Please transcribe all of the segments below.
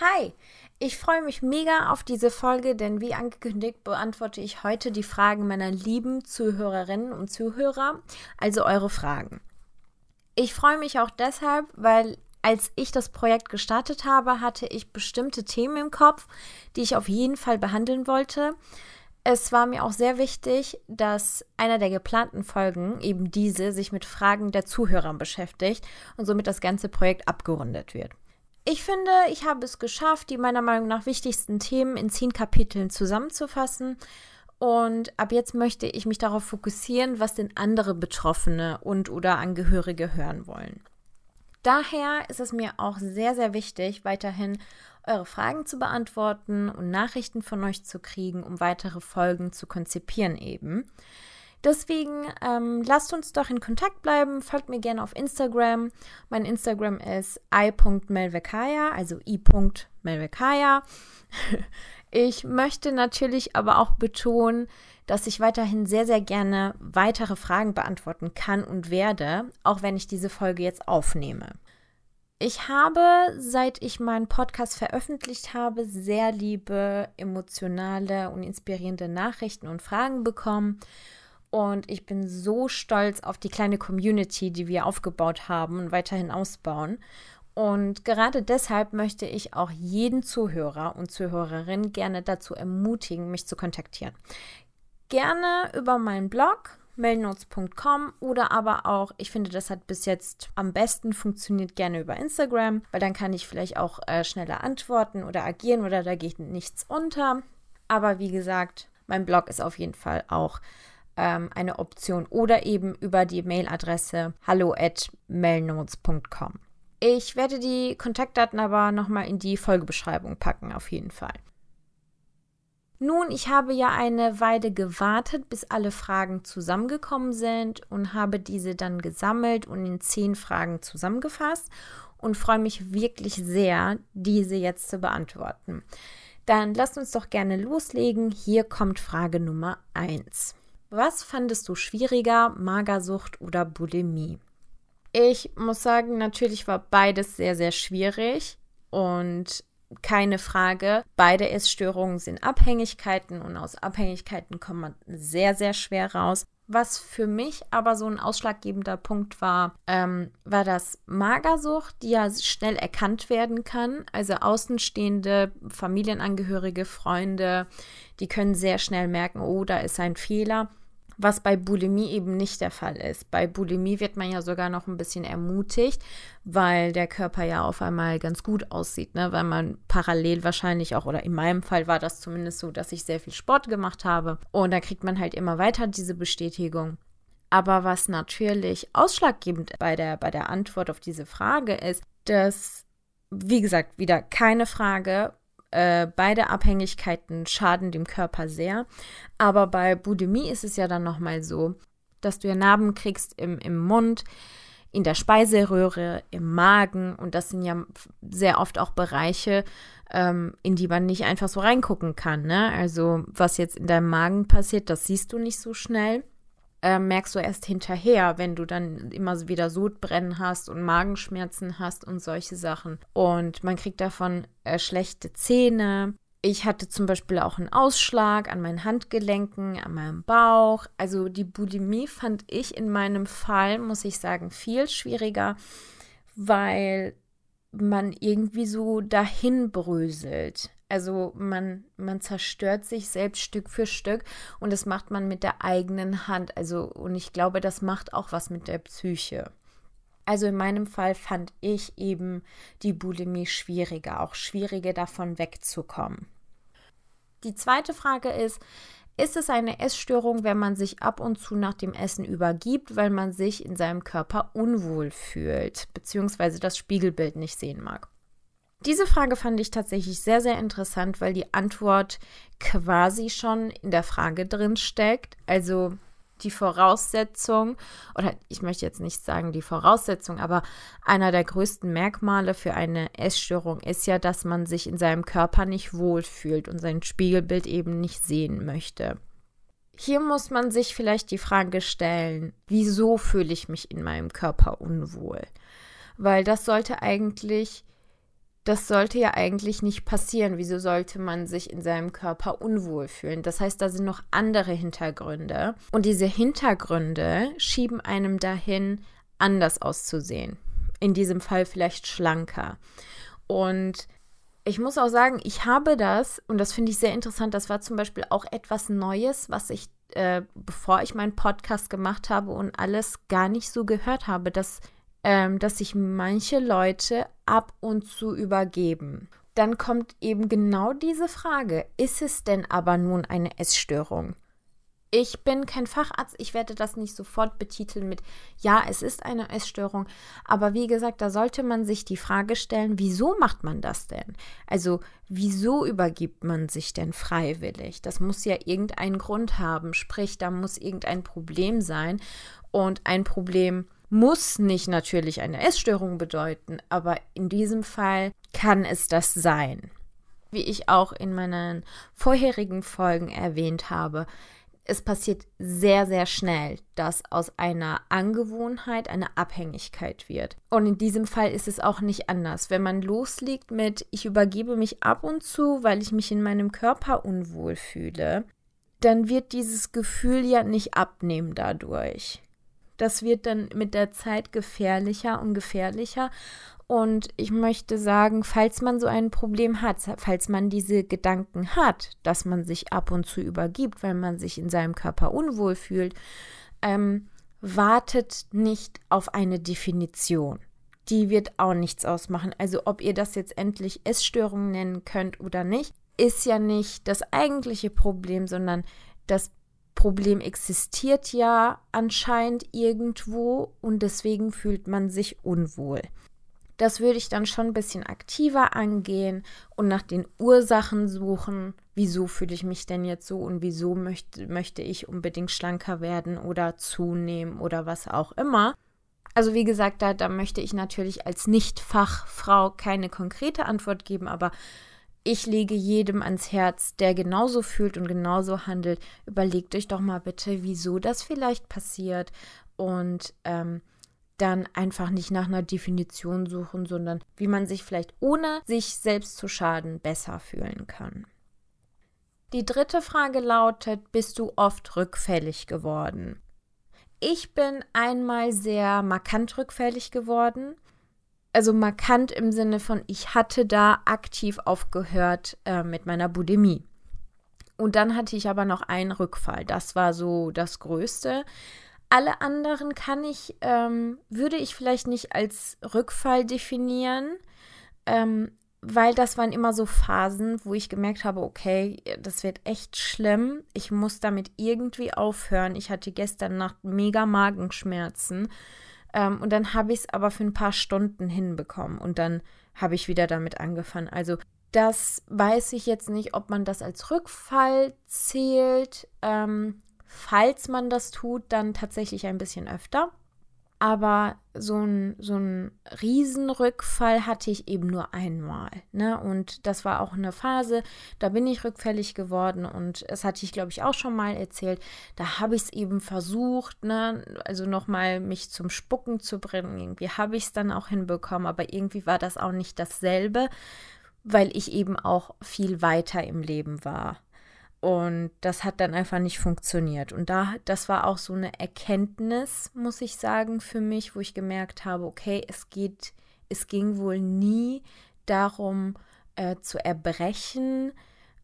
Hi, ich freue mich mega auf diese Folge, denn wie angekündigt beantworte ich heute die Fragen meiner lieben Zuhörerinnen und Zuhörer, also eure Fragen. Ich freue mich auch deshalb, weil als ich das Projekt gestartet habe, hatte ich bestimmte Themen im Kopf, die ich auf jeden Fall behandeln wollte. Es war mir auch sehr wichtig, dass einer der geplanten Folgen, eben diese, sich mit Fragen der Zuhörer beschäftigt und somit das ganze Projekt abgerundet wird. Ich finde, ich habe es geschafft, die meiner Meinung nach wichtigsten Themen in zehn Kapiteln zusammenzufassen. Und ab jetzt möchte ich mich darauf fokussieren, was denn andere Betroffene und oder Angehörige hören wollen. Daher ist es mir auch sehr, sehr wichtig, weiterhin eure Fragen zu beantworten und Nachrichten von euch zu kriegen, um weitere Folgen zu konzipieren eben. Deswegen ähm, lasst uns doch in Kontakt bleiben. Folgt mir gerne auf Instagram. Mein Instagram ist i.melvekaya, also i.melvekaya. Ich möchte natürlich aber auch betonen, dass ich weiterhin sehr, sehr gerne weitere Fragen beantworten kann und werde, auch wenn ich diese Folge jetzt aufnehme. Ich habe, seit ich meinen Podcast veröffentlicht habe, sehr liebe, emotionale und inspirierende Nachrichten und Fragen bekommen. Und ich bin so stolz auf die kleine Community, die wir aufgebaut haben und weiterhin ausbauen. Und gerade deshalb möchte ich auch jeden Zuhörer und Zuhörerin gerne dazu ermutigen, mich zu kontaktieren. Gerne über meinen Blog mailnotes.com oder aber auch, ich finde, das hat bis jetzt am besten funktioniert, gerne über Instagram, weil dann kann ich vielleicht auch äh, schneller antworten oder agieren oder da geht nichts unter. Aber wie gesagt, mein Blog ist auf jeden Fall auch ähm, eine Option oder eben über die Mailadresse hallo at mailnotes.com. Ich werde die Kontaktdaten aber nochmal in die Folgebeschreibung packen, auf jeden Fall. Nun, ich habe ja eine Weile gewartet, bis alle Fragen zusammengekommen sind und habe diese dann gesammelt und in zehn Fragen zusammengefasst und freue mich wirklich sehr, diese jetzt zu beantworten. Dann lasst uns doch gerne loslegen. Hier kommt Frage Nummer 1. Was fandest du schwieriger, Magersucht oder Bulimie? Ich muss sagen, natürlich war beides sehr, sehr schwierig und keine Frage. Beide Essstörungen sind Abhängigkeiten und aus Abhängigkeiten kommt man sehr, sehr schwer raus. Was für mich aber so ein ausschlaggebender Punkt war, ähm, war das Magersucht, die ja schnell erkannt werden kann. Also außenstehende Familienangehörige, Freunde, die können sehr schnell merken, oh, da ist ein Fehler was bei Bulimie eben nicht der Fall ist. Bei Bulimie wird man ja sogar noch ein bisschen ermutigt, weil der Körper ja auf einmal ganz gut aussieht, ne? weil man parallel wahrscheinlich auch, oder in meinem Fall war das zumindest so, dass ich sehr viel Sport gemacht habe und da kriegt man halt immer weiter diese Bestätigung. Aber was natürlich ausschlaggebend bei der, bei der Antwort auf diese Frage ist, dass, wie gesagt, wieder keine Frage, äh, beide Abhängigkeiten schaden dem Körper sehr. Aber bei Bulimie ist es ja dann nochmal so, dass du ja Narben kriegst im, im Mund, in der Speiseröhre, im Magen. Und das sind ja sehr oft auch Bereiche, ähm, in die man nicht einfach so reingucken kann. Ne? Also was jetzt in deinem Magen passiert, das siehst du nicht so schnell äh, merkst du erst hinterher, wenn du dann immer wieder Sodbrennen hast und Magenschmerzen hast und solche Sachen. Und man kriegt davon äh, schlechte Zähne. Ich hatte zum Beispiel auch einen Ausschlag an meinen Handgelenken, an meinem Bauch. Also die Bulimie fand ich in meinem Fall, muss ich sagen, viel schwieriger, weil man irgendwie so dahin bröselt. Also man, man zerstört sich selbst Stück für Stück und das macht man mit der eigenen Hand. Also, und ich glaube, das macht auch was mit der Psyche. Also in meinem Fall fand ich eben die Bulimie schwieriger, auch schwieriger davon wegzukommen. Die zweite Frage ist, ist es eine Essstörung, wenn man sich ab und zu nach dem Essen übergibt, weil man sich in seinem Körper unwohl fühlt, beziehungsweise das Spiegelbild nicht sehen mag? Diese Frage fand ich tatsächlich sehr, sehr interessant, weil die Antwort quasi schon in der Frage drin steckt. Also die Voraussetzung, oder ich möchte jetzt nicht sagen die Voraussetzung, aber einer der größten Merkmale für eine Essstörung ist ja, dass man sich in seinem Körper nicht wohlfühlt und sein Spiegelbild eben nicht sehen möchte. Hier muss man sich vielleicht die Frage stellen, wieso fühle ich mich in meinem Körper unwohl? Weil das sollte eigentlich das sollte ja eigentlich nicht passieren. Wieso sollte man sich in seinem Körper unwohl fühlen? Das heißt, da sind noch andere Hintergründe. Und diese Hintergründe schieben einem dahin, anders auszusehen. In diesem Fall vielleicht schlanker. Und ich muss auch sagen, ich habe das, und das finde ich sehr interessant, das war zum Beispiel auch etwas Neues, was ich, äh, bevor ich meinen Podcast gemacht habe und alles gar nicht so gehört habe, dass ähm, dass sich manche Leute ab und zu übergeben. Dann kommt eben genau diese Frage, ist es denn aber nun eine Essstörung? Ich bin kein Facharzt, ich werde das nicht sofort betiteln mit, ja, es ist eine Essstörung, aber wie gesagt, da sollte man sich die Frage stellen, wieso macht man das denn? Also, wieso übergibt man sich denn freiwillig? Das muss ja irgendeinen Grund haben, sprich, da muss irgendein Problem sein und ein Problem muss nicht natürlich eine Essstörung bedeuten, aber in diesem Fall kann es das sein. Wie ich auch in meinen vorherigen Folgen erwähnt habe, es passiert sehr, sehr schnell, dass aus einer Angewohnheit eine Abhängigkeit wird. Und in diesem Fall ist es auch nicht anders. Wenn man loslegt mit, ich übergebe mich ab und zu, weil ich mich in meinem Körper unwohl fühle, dann wird dieses Gefühl ja nicht abnehmen dadurch. Das wird dann mit der Zeit gefährlicher und gefährlicher. Und ich möchte sagen, falls man so ein Problem hat, falls man diese Gedanken hat, dass man sich ab und zu übergibt, weil man sich in seinem Körper unwohl fühlt, ähm, wartet nicht auf eine Definition. Die wird auch nichts ausmachen. Also ob ihr das jetzt endlich Essstörung nennen könnt oder nicht, ist ja nicht das eigentliche Problem, sondern das Problem existiert ja anscheinend irgendwo und deswegen fühlt man sich unwohl. Das würde ich dann schon ein bisschen aktiver angehen und nach den Ursachen suchen. Wieso fühle ich mich denn jetzt so und wieso möchte, möchte ich unbedingt schlanker werden oder zunehmen oder was auch immer. Also wie gesagt, da, da möchte ich natürlich als Nicht-Fachfrau keine konkrete Antwort geben, aber ich lege jedem ans Herz, der genauso fühlt und genauso handelt, überlegt euch doch mal bitte, wieso das vielleicht passiert und ähm, dann einfach nicht nach einer Definition suchen, sondern wie man sich vielleicht ohne sich selbst zu schaden besser fühlen kann. Die dritte Frage lautet, bist du oft rückfällig geworden? Ich bin einmal sehr markant rückfällig geworden also markant im Sinne von, ich hatte da aktiv aufgehört äh, mit meiner Bulimie. Und dann hatte ich aber noch einen Rückfall. Das war so das Größte. Alle anderen kann ich, ähm, würde ich vielleicht nicht als Rückfall definieren, ähm, weil das waren immer so Phasen, wo ich gemerkt habe, okay, das wird echt schlimm. Ich muss damit irgendwie aufhören. Ich hatte gestern Nacht mega Magenschmerzen. Ähm, und dann habe ich es aber für ein paar Stunden hinbekommen und dann habe ich wieder damit angefangen. Also das weiß ich jetzt nicht, ob man das als Rückfall zählt. Ähm, falls man das tut, dann tatsächlich ein bisschen öfter. Aber so ein, so ein Riesenrückfall hatte ich eben nur einmal. Ne? Und das war auch eine Phase, da bin ich rückfällig geworden und das hatte ich, glaube ich, auch schon mal erzählt. Da habe ich es eben versucht, ne? also nochmal mich zum Spucken zu bringen. Irgendwie habe ich es dann auch hinbekommen, aber irgendwie war das auch nicht dasselbe, weil ich eben auch viel weiter im Leben war. Und das hat dann einfach nicht funktioniert. Und da, das war auch so eine Erkenntnis, muss ich sagen, für mich, wo ich gemerkt habe, okay, es geht, es ging wohl nie darum, äh, zu erbrechen,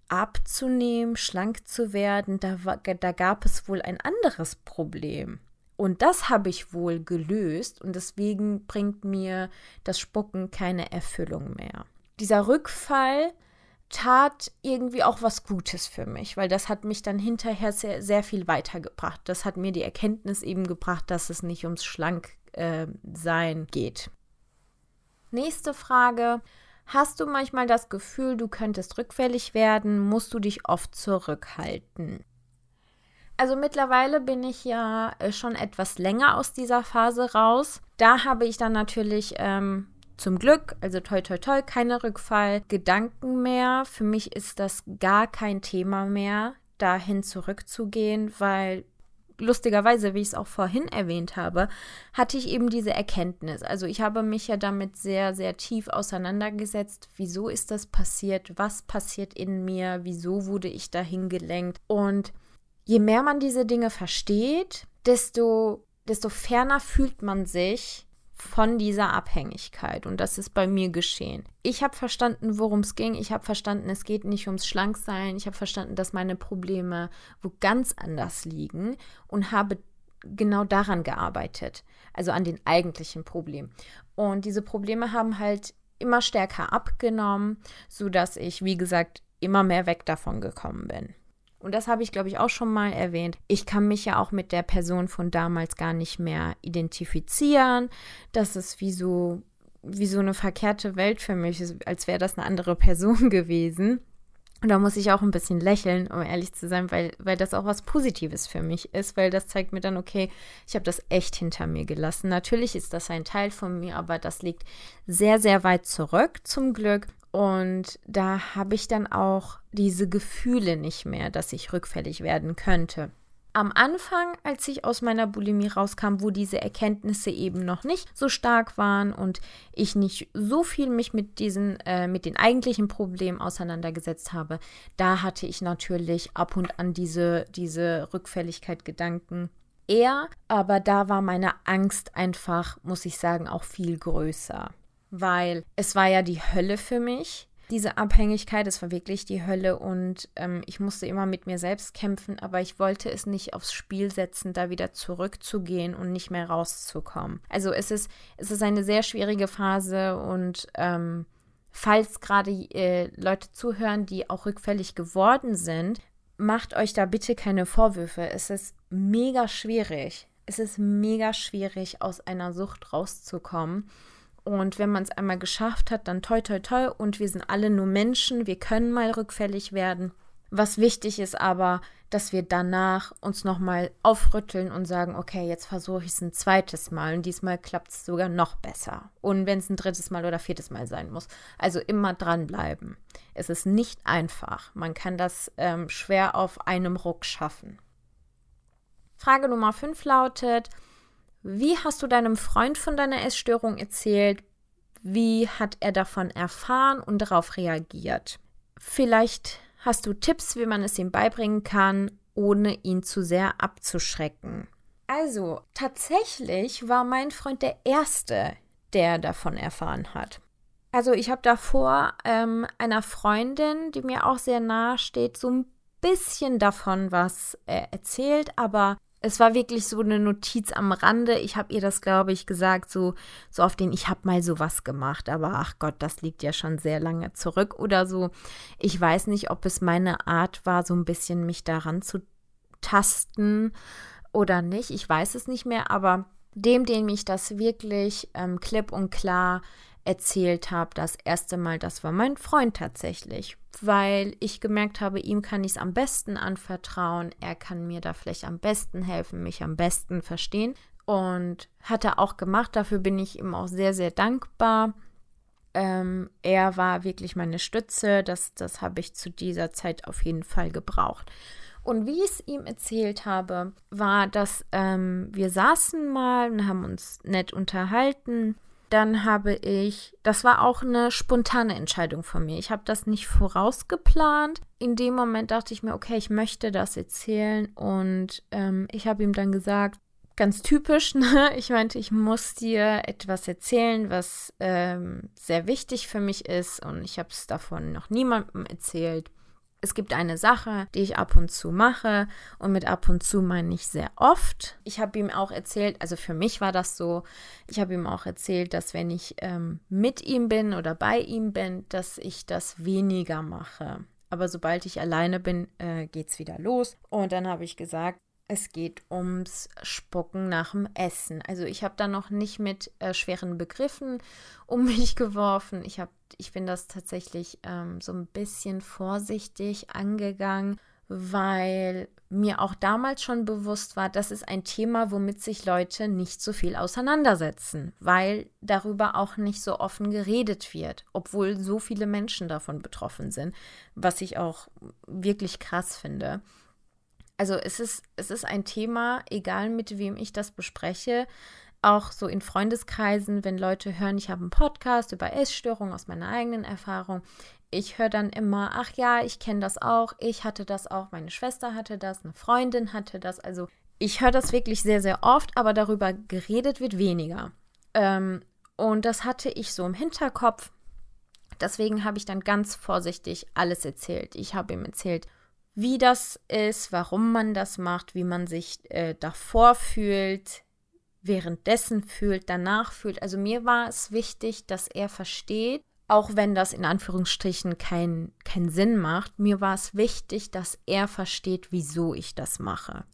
abzunehmen, schlank zu werden. Da, da gab es wohl ein anderes Problem. Und das habe ich wohl gelöst und deswegen bringt mir das Spucken keine Erfüllung mehr. Dieser Rückfall tat irgendwie auch was Gutes für mich, weil das hat mich dann hinterher sehr, sehr viel weitergebracht. Das hat mir die Erkenntnis eben gebracht, dass es nicht ums Schlanksein äh, geht. Nächste Frage. Hast du manchmal das Gefühl, du könntest rückfällig werden? Musst du dich oft zurückhalten? Also mittlerweile bin ich ja äh, schon etwas länger aus dieser Phase raus. Da habe ich dann natürlich ähm, zum Glück, also toi toi toi, keine Rückfallgedanken mehr. Für mich ist das gar kein Thema mehr, dahin zurückzugehen, weil lustigerweise, wie ich es auch vorhin erwähnt habe, hatte ich eben diese Erkenntnis. Also ich habe mich ja damit sehr, sehr tief auseinandergesetzt. Wieso ist das passiert? Was passiert in mir? Wieso wurde ich dahin gelenkt? Und je mehr man diese Dinge versteht, desto, desto ferner fühlt man sich von dieser Abhängigkeit. Und das ist bei mir geschehen. Ich habe verstanden, worum es ging. Ich habe verstanden, es geht nicht ums Schlanksein. Ich habe verstanden, dass meine Probleme wo ganz anders liegen und habe genau daran gearbeitet. Also an den eigentlichen Problemen. Und diese Probleme haben halt immer stärker abgenommen, sodass ich, wie gesagt, immer mehr weg davon gekommen bin. Und das habe ich, glaube ich, auch schon mal erwähnt. Ich kann mich ja auch mit der Person von damals gar nicht mehr identifizieren. Das ist wie so, wie so eine verkehrte Welt für mich, als wäre das eine andere Person gewesen. Und da muss ich auch ein bisschen lächeln, um ehrlich zu sein, weil, weil das auch was Positives für mich ist, weil das zeigt mir dann, okay, ich habe das echt hinter mir gelassen. Natürlich ist das ein Teil von mir, aber das liegt sehr, sehr weit zurück, zum Glück. Und da habe ich dann auch diese Gefühle nicht mehr, dass ich rückfällig werden könnte. Am Anfang, als ich aus meiner Bulimie rauskam, wo diese Erkenntnisse eben noch nicht so stark waren und ich nicht so viel mich mit diesen, äh, mit den eigentlichen Problemen auseinandergesetzt habe, da hatte ich natürlich ab und an diese, diese Rückfälligkeit Gedanken eher, aber da war meine Angst einfach, muss ich sagen, auch viel größer weil es war ja die Hölle für mich. Diese Abhängigkeit, es war wirklich die Hölle und ähm, ich musste immer mit mir selbst kämpfen, aber ich wollte es nicht aufs Spiel setzen, da wieder zurückzugehen und nicht mehr rauszukommen. Also es ist, es ist eine sehr schwierige Phase und ähm, falls gerade äh, Leute zuhören, die auch rückfällig geworden sind, macht euch da bitte keine Vorwürfe. Es ist mega schwierig. Es ist mega schwierig, aus einer Sucht rauszukommen. Und wenn man es einmal geschafft hat, dann toi, toi, toi. Und wir sind alle nur Menschen. Wir können mal rückfällig werden. Was wichtig ist aber, dass wir danach uns nochmal aufrütteln und sagen, okay, jetzt versuche ich es ein zweites Mal und diesmal klappt es sogar noch besser. Und wenn es ein drittes Mal oder viertes Mal sein muss. Also immer dranbleiben. Es ist nicht einfach. Man kann das ähm, schwer auf einem Ruck schaffen. Frage Nummer 5 lautet, wie hast du deinem Freund von deiner Essstörung erzählt? Wie hat er davon erfahren und darauf reagiert? Vielleicht hast du Tipps, wie man es ihm beibringen kann, ohne ihn zu sehr abzuschrecken. Also, tatsächlich war mein Freund der Erste, der davon erfahren hat. Also, ich habe davor ähm, einer Freundin, die mir auch sehr nahe steht, so ein bisschen davon was äh, erzählt, aber es war wirklich so eine Notiz am Rande. Ich habe ihr das, glaube ich, gesagt, so, so auf den, ich habe mal sowas gemacht, aber ach Gott, das liegt ja schon sehr lange zurück oder so. Ich weiß nicht, ob es meine Art war, so ein bisschen mich daran zu tasten oder nicht. Ich weiß es nicht mehr, aber dem, dem ich das wirklich ähm, klipp und klar erzählt habe, das erste Mal, das war mein Freund tatsächlich weil ich gemerkt habe, ihm kann ich es am besten anvertrauen. Er kann mir da vielleicht am besten helfen, mich am besten verstehen. Und hat er auch gemacht. Dafür bin ich ihm auch sehr, sehr dankbar. Ähm, er war wirklich meine Stütze. Das, das habe ich zu dieser Zeit auf jeden Fall gebraucht. Und wie ich es ihm erzählt habe, war, dass ähm, wir saßen mal und haben uns nett unterhalten dann habe ich, das war auch eine spontane Entscheidung von mir. Ich habe das nicht vorausgeplant. In dem Moment dachte ich mir, okay, ich möchte das erzählen. Und ähm, ich habe ihm dann gesagt, ganz typisch, ne? ich meinte, ich muss dir etwas erzählen, was ähm, sehr wichtig für mich ist. Und ich habe es davon noch niemandem erzählt. Es gibt eine Sache, die ich ab und zu mache und mit ab und zu meine ich sehr oft. Ich habe ihm auch erzählt, also für mich war das so, ich habe ihm auch erzählt, dass wenn ich ähm, mit ihm bin oder bei ihm bin, dass ich das weniger mache. Aber sobald ich alleine bin, äh, geht es wieder los. Und dann habe ich gesagt, es geht ums Spucken nach dem Essen. Also ich habe da noch nicht mit äh, schweren Begriffen um mich geworfen. Ich, hab, ich bin das tatsächlich ähm, so ein bisschen vorsichtig angegangen, weil mir auch damals schon bewusst war, das ist ein Thema, womit sich Leute nicht so viel auseinandersetzen, weil darüber auch nicht so offen geredet wird, obwohl so viele Menschen davon betroffen sind, was ich auch wirklich krass finde. Also es ist, es ist ein Thema, egal mit wem ich das bespreche, auch so in Freundeskreisen, wenn Leute hören, ich habe einen Podcast über Essstörungen aus meiner eigenen Erfahrung. Ich höre dann immer, ach ja, ich kenne das auch, ich hatte das auch, meine Schwester hatte das, eine Freundin hatte das. Also ich höre das wirklich sehr, sehr oft, aber darüber geredet wird weniger. Ähm, und das hatte ich so im Hinterkopf. Deswegen habe ich dann ganz vorsichtig alles erzählt. Ich habe ihm erzählt, wie das ist, warum man das macht, wie man sich äh, davor fühlt, währenddessen fühlt, danach fühlt. Also mir war es wichtig, dass er versteht, auch wenn das in Anführungsstrichen keinen kein Sinn macht, mir war es wichtig, dass er versteht, wieso ich das mache.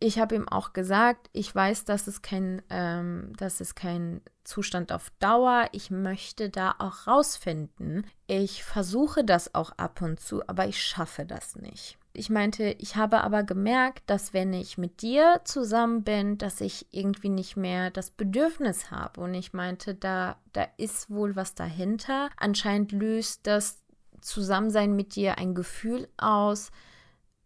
Ich habe ihm auch gesagt, ich weiß, dass es kein, ähm, das ist kein Zustand auf Dauer. Ich möchte da auch rausfinden. Ich versuche das auch ab und zu, aber ich schaffe das nicht ich meinte, ich habe aber gemerkt, dass wenn ich mit dir zusammen bin, dass ich irgendwie nicht mehr das Bedürfnis habe. Und ich meinte, da, da ist wohl was dahinter. Anscheinend löst das Zusammensein mit dir ein Gefühl aus,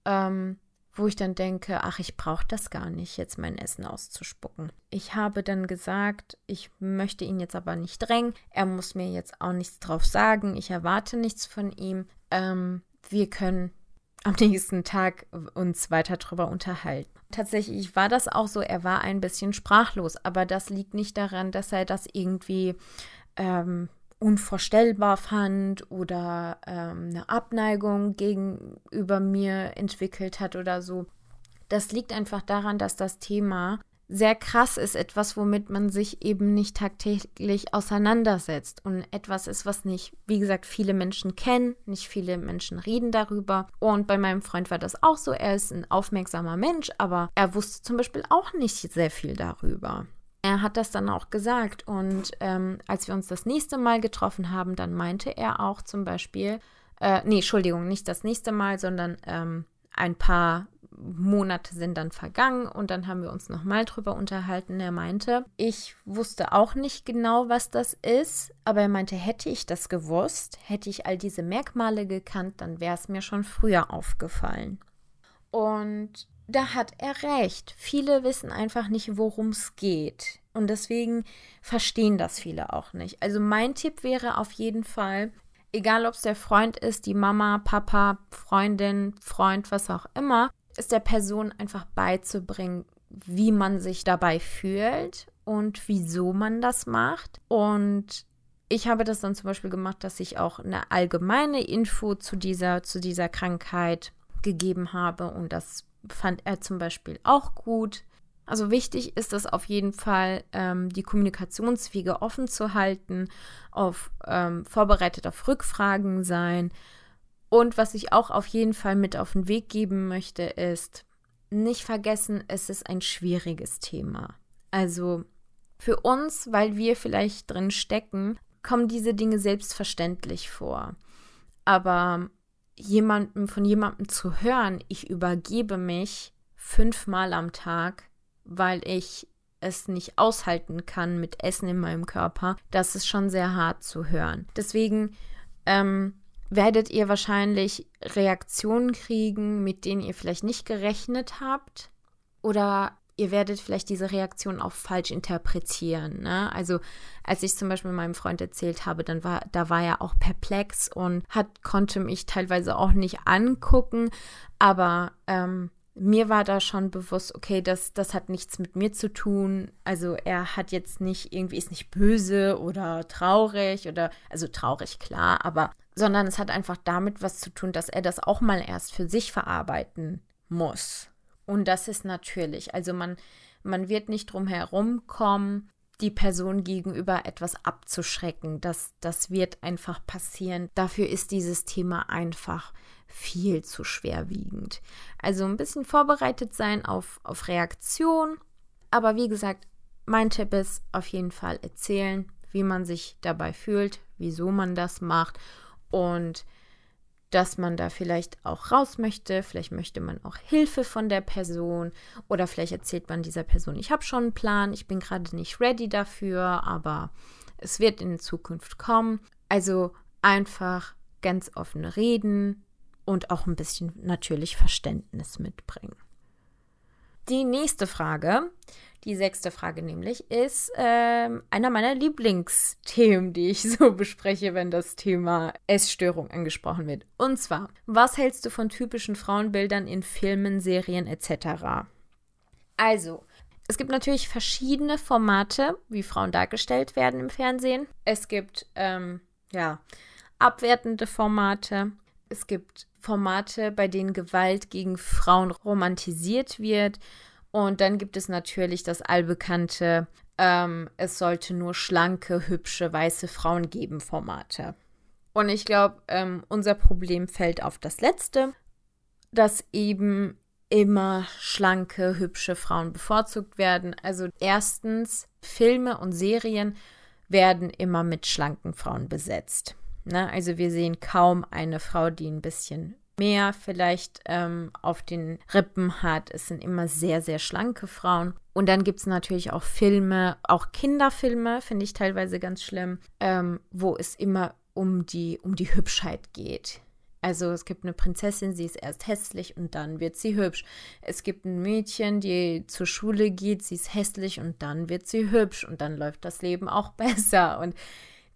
ähm, wo ich dann denke, ach, ich brauche das gar nicht, jetzt mein Essen auszuspucken. Ich habe dann gesagt, ich möchte ihn jetzt aber nicht drängen. Er muss mir jetzt auch nichts drauf sagen. Ich erwarte nichts von ihm. Ähm, wir können am nächsten Tag uns weiter darüber unterhalten. Tatsächlich war das auch so, er war ein bisschen sprachlos, aber das liegt nicht daran, dass er das irgendwie ähm, unvorstellbar fand oder ähm, eine Abneigung gegenüber mir entwickelt hat oder so. Das liegt einfach daran, dass das Thema sehr krass ist, etwas, womit man sich eben nicht tagtäglich auseinandersetzt und etwas ist, was nicht, wie gesagt, viele Menschen kennen, nicht viele Menschen reden darüber. Und bei meinem Freund war das auch so, er ist ein aufmerksamer Mensch, aber er wusste zum Beispiel auch nicht sehr viel darüber. Er hat das dann auch gesagt und ähm, als wir uns das nächste Mal getroffen haben, dann meinte er auch zum Beispiel, äh, nee, Entschuldigung, nicht das nächste Mal, sondern ähm, ein paar Monate sind dann vergangen und dann haben wir uns nochmal drüber unterhalten. Er meinte, ich wusste auch nicht genau, was das ist, aber er meinte, hätte ich das gewusst, hätte ich all diese Merkmale gekannt, dann wäre es mir schon früher aufgefallen. Und da hat er recht. Viele wissen einfach nicht, worum es geht. Und deswegen verstehen das viele auch nicht. Also mein Tipp wäre auf jeden Fall, egal ob es der Freund ist, die Mama, Papa, Freundin, Freund, was auch immer, ist der Person einfach beizubringen, wie man sich dabei fühlt und wieso man das macht. Und ich habe das dann zum Beispiel gemacht, dass ich auch eine allgemeine Info zu dieser, zu dieser Krankheit gegeben habe und das fand er zum Beispiel auch gut. Also wichtig ist es auf jeden Fall, ähm, die Kommunikationswege offen zu halten, auf ähm, vorbereitet auf Rückfragen sein und was ich auch auf jeden Fall mit auf den Weg geben möchte, ist, nicht vergessen, es ist ein schwieriges Thema. Also für uns, weil wir vielleicht drin stecken, kommen diese Dinge selbstverständlich vor. Aber jemandem von jemandem zu hören, ich übergebe mich fünfmal am Tag, weil ich es nicht aushalten kann mit Essen in meinem Körper, das ist schon sehr hart zu hören. Deswegen ähm, werdet ihr wahrscheinlich Reaktionen kriegen, mit denen ihr vielleicht nicht gerechnet habt. Oder ihr werdet vielleicht diese Reaktion auch falsch interpretieren. Ne? Also als ich zum Beispiel meinem Freund erzählt habe, dann war, da war er auch perplex und hat, konnte mich teilweise auch nicht angucken. Aber ähm, mir war da schon bewusst, okay, das, das hat nichts mit mir zu tun. Also er hat jetzt nicht, irgendwie ist nicht böse oder traurig oder, also traurig, klar, aber, sondern es hat einfach damit was zu tun, dass er das auch mal erst für sich verarbeiten muss. Und das ist natürlich, also man, man wird nicht drum herum kommen, die Person gegenüber etwas abzuschrecken. Das, das wird einfach passieren. Dafür ist dieses Thema einfach viel zu schwerwiegend. Also ein bisschen vorbereitet sein auf, auf Reaktion. Aber wie gesagt, mein Tipp ist auf jeden Fall erzählen, wie man sich dabei fühlt, wieso man das macht und dass man da vielleicht auch raus möchte. Vielleicht möchte man auch Hilfe von der Person oder vielleicht erzählt man dieser Person, ich habe schon einen Plan, ich bin gerade nicht ready dafür, aber es wird in Zukunft kommen. Also einfach ganz offen reden, und auch ein bisschen natürlich Verständnis mitbringen. Die nächste Frage, die sechste Frage nämlich, ist ähm, einer meiner Lieblingsthemen, die ich so bespreche, wenn das Thema Essstörung angesprochen wird. Und zwar, was hältst du von typischen Frauenbildern in Filmen, Serien etc.? Also, es gibt natürlich verschiedene Formate, wie Frauen dargestellt werden im Fernsehen. Es gibt, ähm, ja, abwertende Formate. Es gibt Formate, bei denen Gewalt gegen Frauen romantisiert wird. Und dann gibt es natürlich das allbekannte, ähm, es sollte nur schlanke, hübsche, weiße Frauen geben Formate. Und ich glaube, ähm, unser Problem fällt auf das Letzte, dass eben immer schlanke, hübsche Frauen bevorzugt werden. Also erstens, Filme und Serien werden immer mit schlanken Frauen besetzt. Ne? Also wir sehen kaum eine Frau, die ein bisschen mehr vielleicht ähm, auf den Rippen hat. Es sind immer sehr, sehr schlanke Frauen. Und dann gibt es natürlich auch Filme, auch Kinderfilme, finde ich teilweise ganz schlimm, ähm, wo es immer um die, um die Hübschheit geht. Also es gibt eine Prinzessin, sie ist erst hässlich und dann wird sie hübsch. Es gibt ein Mädchen, die zur Schule geht, sie ist hässlich und dann wird sie hübsch und dann läuft das Leben auch besser. Und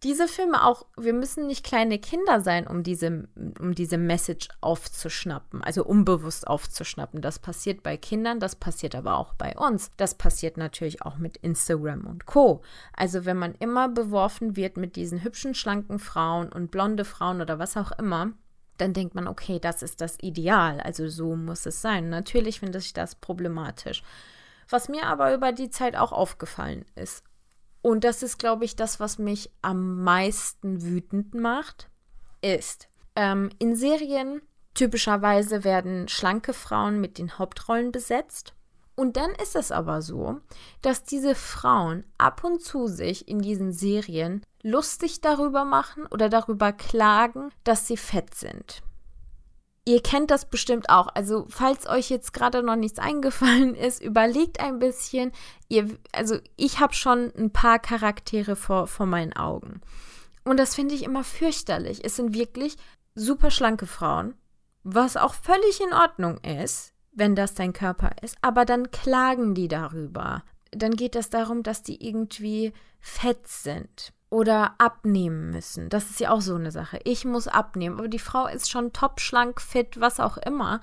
diese Filme auch, wir müssen nicht kleine Kinder sein, um diese, um diese Message aufzuschnappen, also unbewusst aufzuschnappen. Das passiert bei Kindern, das passiert aber auch bei uns. Das passiert natürlich auch mit Instagram und Co. Also wenn man immer beworfen wird mit diesen hübschen, schlanken Frauen und blonde Frauen oder was auch immer, dann denkt man, okay, das ist das Ideal, also so muss es sein. Natürlich finde ich das problematisch. Was mir aber über die Zeit auch aufgefallen ist, und das ist, glaube ich, das, was mich am meisten wütend macht, ist, ähm, in Serien typischerweise werden schlanke Frauen mit den Hauptrollen besetzt. Und dann ist es aber so, dass diese Frauen ab und zu sich in diesen Serien lustig darüber machen oder darüber klagen, dass sie fett sind. Ihr kennt das bestimmt auch. Also, falls euch jetzt gerade noch nichts eingefallen ist, überlegt ein bisschen. Ihr, also, ich habe schon ein paar Charaktere vor, vor meinen Augen. Und das finde ich immer fürchterlich. Es sind wirklich super schlanke Frauen, was auch völlig in Ordnung ist, wenn das dein Körper ist. Aber dann klagen die darüber. Dann geht es darum, dass die irgendwie fett sind oder abnehmen müssen. Das ist ja auch so eine Sache. Ich muss abnehmen, aber die Frau ist schon top, schlank, fit, was auch immer.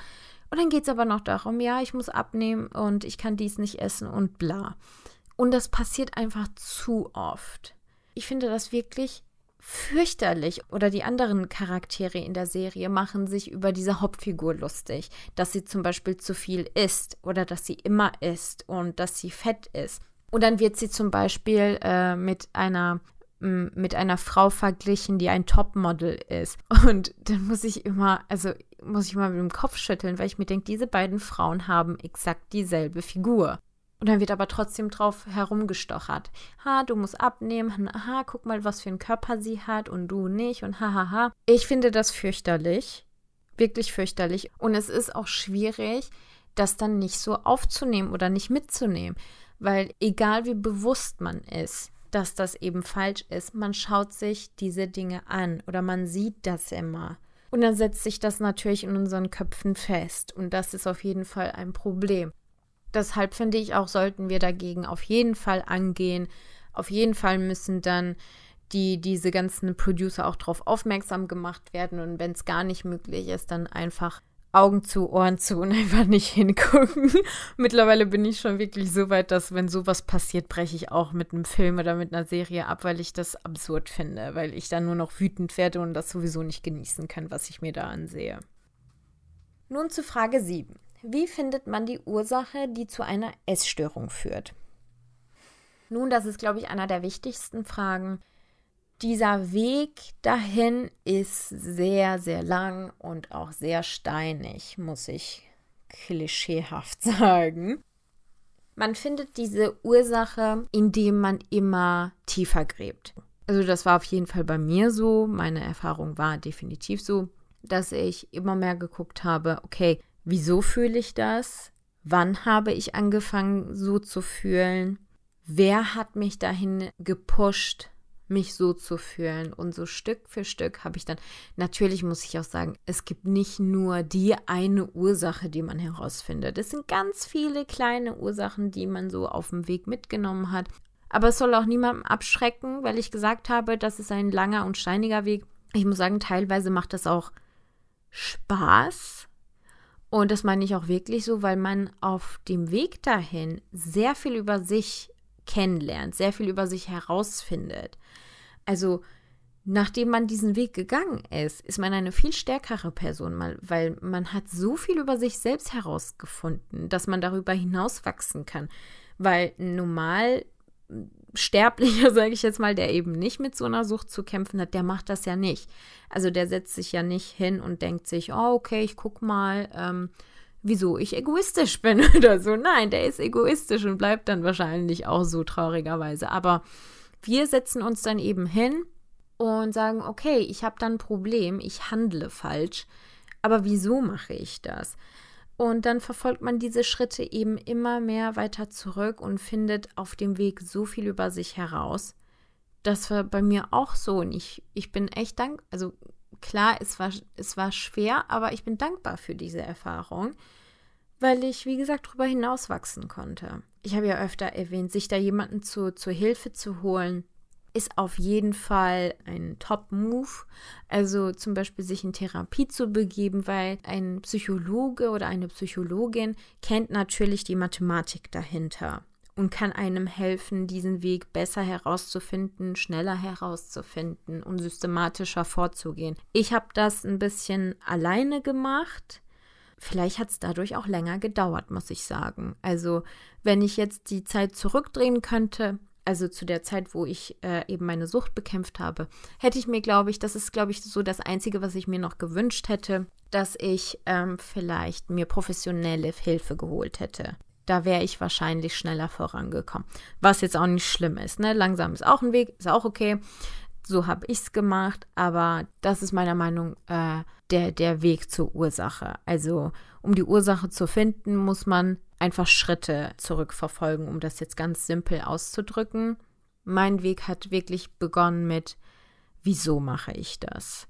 Und dann geht es aber noch darum, ja, ich muss abnehmen und ich kann dies nicht essen und bla. Und das passiert einfach zu oft. Ich finde das wirklich fürchterlich. Oder die anderen Charaktere in der Serie machen sich über diese Hauptfigur lustig, dass sie zum Beispiel zu viel isst oder dass sie immer isst und dass sie fett ist. Und dann wird sie zum Beispiel äh, mit einer mit einer Frau verglichen, die ein Topmodel ist. Und dann muss ich immer, also muss ich immer mit dem Kopf schütteln, weil ich mir denke, diese beiden Frauen haben exakt dieselbe Figur. Und dann wird aber trotzdem drauf herumgestochert. Ha, du musst abnehmen. Ha, guck mal, was für einen Körper sie hat und du nicht. Und ha, ha, ha. Ich finde das fürchterlich. Wirklich fürchterlich. Und es ist auch schwierig, das dann nicht so aufzunehmen oder nicht mitzunehmen. Weil egal wie bewusst man ist, dass das eben falsch ist. Man schaut sich diese Dinge an oder man sieht das immer. Und dann setzt sich das natürlich in unseren Köpfen fest. Und das ist auf jeden Fall ein Problem. Deshalb finde ich auch, sollten wir dagegen auf jeden Fall angehen. Auf jeden Fall müssen dann die, diese ganzen Producer auch darauf aufmerksam gemacht werden. Und wenn es gar nicht möglich ist, dann einfach Augen zu, Ohren zu und einfach nicht hingucken. Mittlerweile bin ich schon wirklich so weit, dass wenn sowas passiert, breche ich auch mit einem Film oder mit einer Serie ab, weil ich das absurd finde, weil ich dann nur noch wütend werde und das sowieso nicht genießen kann, was ich mir da ansehe. Nun zu Frage 7. Wie findet man die Ursache, die zu einer Essstörung führt? Nun, das ist, glaube ich, einer der wichtigsten Fragen, dieser Weg dahin ist sehr, sehr lang und auch sehr steinig, muss ich klischeehaft sagen. Man findet diese Ursache, indem man immer tiefer gräbt. Also das war auf jeden Fall bei mir so. Meine Erfahrung war definitiv so, dass ich immer mehr geguckt habe, okay, wieso fühle ich das? Wann habe ich angefangen so zu fühlen? Wer hat mich dahin gepusht? Mich so zu fühlen. Und so Stück für Stück habe ich dann, natürlich muss ich auch sagen, es gibt nicht nur die eine Ursache, die man herausfindet. Es sind ganz viele kleine Ursachen, die man so auf dem Weg mitgenommen hat. Aber es soll auch niemandem abschrecken, weil ich gesagt habe, das ist ein langer und steiniger Weg. Ich muss sagen, teilweise macht das auch Spaß. Und das meine ich auch wirklich so, weil man auf dem Weg dahin sehr viel über sich kennenlernt, sehr viel über sich herausfindet. Also nachdem man diesen Weg gegangen ist, ist man eine viel stärkere Person, weil man hat so viel über sich selbst herausgefunden, dass man darüber hinaus wachsen kann. Weil normal Sterblicher, sage ich jetzt mal, der eben nicht mit so einer Sucht zu kämpfen hat, der macht das ja nicht. Also der setzt sich ja nicht hin und denkt sich, oh, okay, ich guck mal, ähm, wieso ich egoistisch bin oder so. Nein, der ist egoistisch und bleibt dann wahrscheinlich auch so traurigerweise. Aber wir setzen uns dann eben hin und sagen, okay, ich habe dann ein Problem, ich handle falsch. Aber wieso mache ich das? Und dann verfolgt man diese Schritte eben immer mehr weiter zurück und findet auf dem Weg so viel über sich heraus. Das war bei mir auch so. Und ich, ich bin echt dankbar. Also klar, es war, es war schwer, aber ich bin dankbar für diese Erfahrung, weil ich, wie gesagt, darüber hinaus wachsen konnte. Ich habe ja öfter erwähnt, sich da jemanden zu, zur Hilfe zu holen, ist auf jeden Fall ein Top-Move. Also zum Beispiel sich in Therapie zu begeben, weil ein Psychologe oder eine Psychologin kennt natürlich die Mathematik dahinter und kann einem helfen, diesen Weg besser herauszufinden, schneller herauszufinden und systematischer vorzugehen. Ich habe das ein bisschen alleine gemacht. Vielleicht hat es dadurch auch länger gedauert, muss ich sagen. Also, wenn ich jetzt die Zeit zurückdrehen könnte, also zu der Zeit, wo ich äh, eben meine Sucht bekämpft habe, hätte ich mir, glaube ich, das ist, glaube ich, so das Einzige, was ich mir noch gewünscht hätte, dass ich ähm, vielleicht mir professionelle Hilfe geholt hätte. Da wäre ich wahrscheinlich schneller vorangekommen. Was jetzt auch nicht schlimm ist. Ne? Langsam ist auch ein Weg, ist auch okay. So habe ich es gemacht, aber das ist meiner Meinung äh, der, der Weg zur Ursache. Also, um die Ursache zu finden, muss man einfach Schritte zurückverfolgen, um das jetzt ganz simpel auszudrücken. Mein Weg hat wirklich begonnen mit, wieso mache ich das?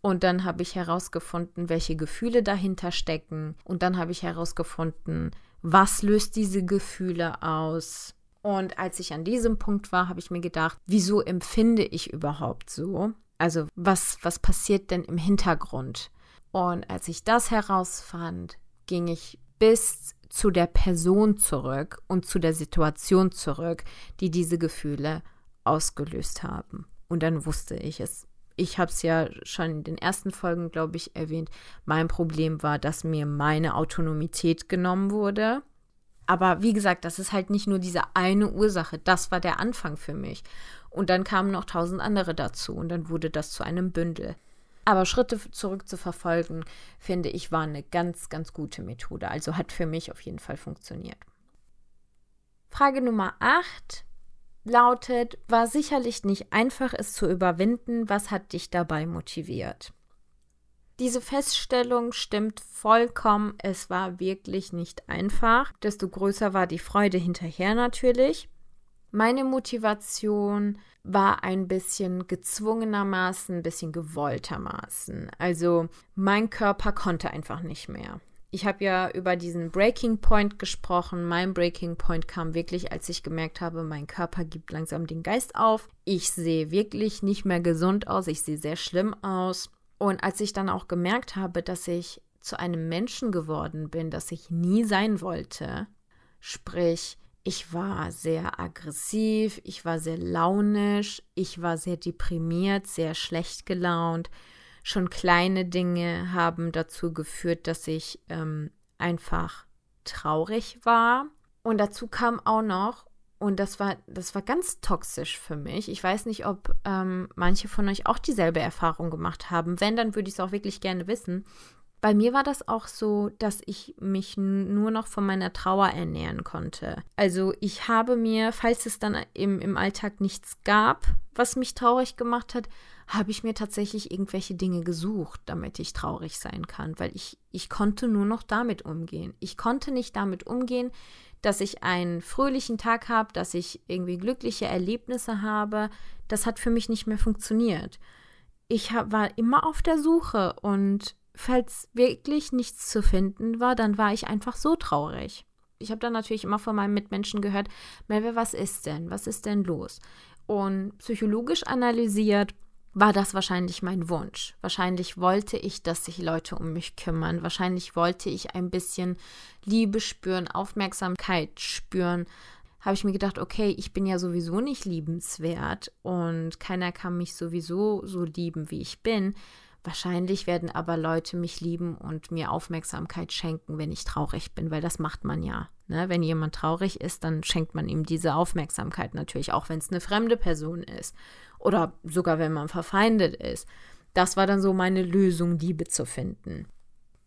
Und dann habe ich herausgefunden, welche Gefühle dahinter stecken. Und dann habe ich herausgefunden, was löst diese Gefühle aus. Und als ich an diesem Punkt war, habe ich mir gedacht, wieso empfinde ich überhaupt so? Also was, was passiert denn im Hintergrund? Und als ich das herausfand, ging ich bis zu der Person zurück und zu der Situation zurück, die diese Gefühle ausgelöst haben. Und dann wusste ich es. Ich habe es ja schon in den ersten Folgen, glaube ich, erwähnt. Mein Problem war, dass mir meine Autonomität genommen wurde. Aber wie gesagt, das ist halt nicht nur diese eine Ursache. Das war der Anfang für mich. Und dann kamen noch tausend andere dazu. Und dann wurde das zu einem Bündel. Aber Schritte zurück zu verfolgen, finde ich, war eine ganz, ganz gute Methode. Also hat für mich auf jeden Fall funktioniert. Frage Nummer 8 lautet, war sicherlich nicht einfach, es zu überwinden. Was hat dich dabei motiviert? Diese Feststellung stimmt vollkommen. Es war wirklich nicht einfach. Desto größer war die Freude hinterher natürlich. Meine Motivation war ein bisschen gezwungenermaßen, ein bisschen gewolltermaßen. Also mein Körper konnte einfach nicht mehr. Ich habe ja über diesen Breaking Point gesprochen. Mein Breaking Point kam wirklich, als ich gemerkt habe, mein Körper gibt langsam den Geist auf. Ich sehe wirklich nicht mehr gesund aus. Ich sehe sehr schlimm aus. Und als ich dann auch gemerkt habe, dass ich zu einem Menschen geworden bin, das ich nie sein wollte, sprich, ich war sehr aggressiv, ich war sehr launisch, ich war sehr deprimiert, sehr schlecht gelaunt. Schon kleine Dinge haben dazu geführt, dass ich ähm, einfach traurig war. Und dazu kam auch noch, und das war, das war ganz toxisch für mich. Ich weiß nicht, ob ähm, manche von euch auch dieselbe Erfahrung gemacht haben. Wenn, dann würde ich es auch wirklich gerne wissen. Bei mir war das auch so, dass ich mich nur noch von meiner Trauer ernähren konnte. Also ich habe mir, falls es dann im, im Alltag nichts gab, was mich traurig gemacht hat, habe ich mir tatsächlich irgendwelche Dinge gesucht, damit ich traurig sein kann, weil ich, ich konnte nur noch damit umgehen. Ich konnte nicht damit umgehen, dass ich einen fröhlichen Tag habe, dass ich irgendwie glückliche Erlebnisse habe. Das hat für mich nicht mehr funktioniert. Ich hab, war immer auf der Suche und falls wirklich nichts zu finden war, dann war ich einfach so traurig. Ich habe dann natürlich immer von meinen Mitmenschen gehört, Melve, was ist denn? Was ist denn los? Und psychologisch analysiert war das wahrscheinlich mein Wunsch. Wahrscheinlich wollte ich, dass sich Leute um mich kümmern. Wahrscheinlich wollte ich ein bisschen Liebe spüren, Aufmerksamkeit spüren. Habe ich mir gedacht, okay, ich bin ja sowieso nicht liebenswert und keiner kann mich sowieso so lieben, wie ich bin. Wahrscheinlich werden aber Leute mich lieben und mir Aufmerksamkeit schenken, wenn ich traurig bin, weil das macht man ja. Ne? Wenn jemand traurig ist, dann schenkt man ihm diese Aufmerksamkeit natürlich, auch wenn es eine fremde Person ist oder sogar wenn man verfeindet ist. Das war dann so meine Lösung, Liebe zu finden.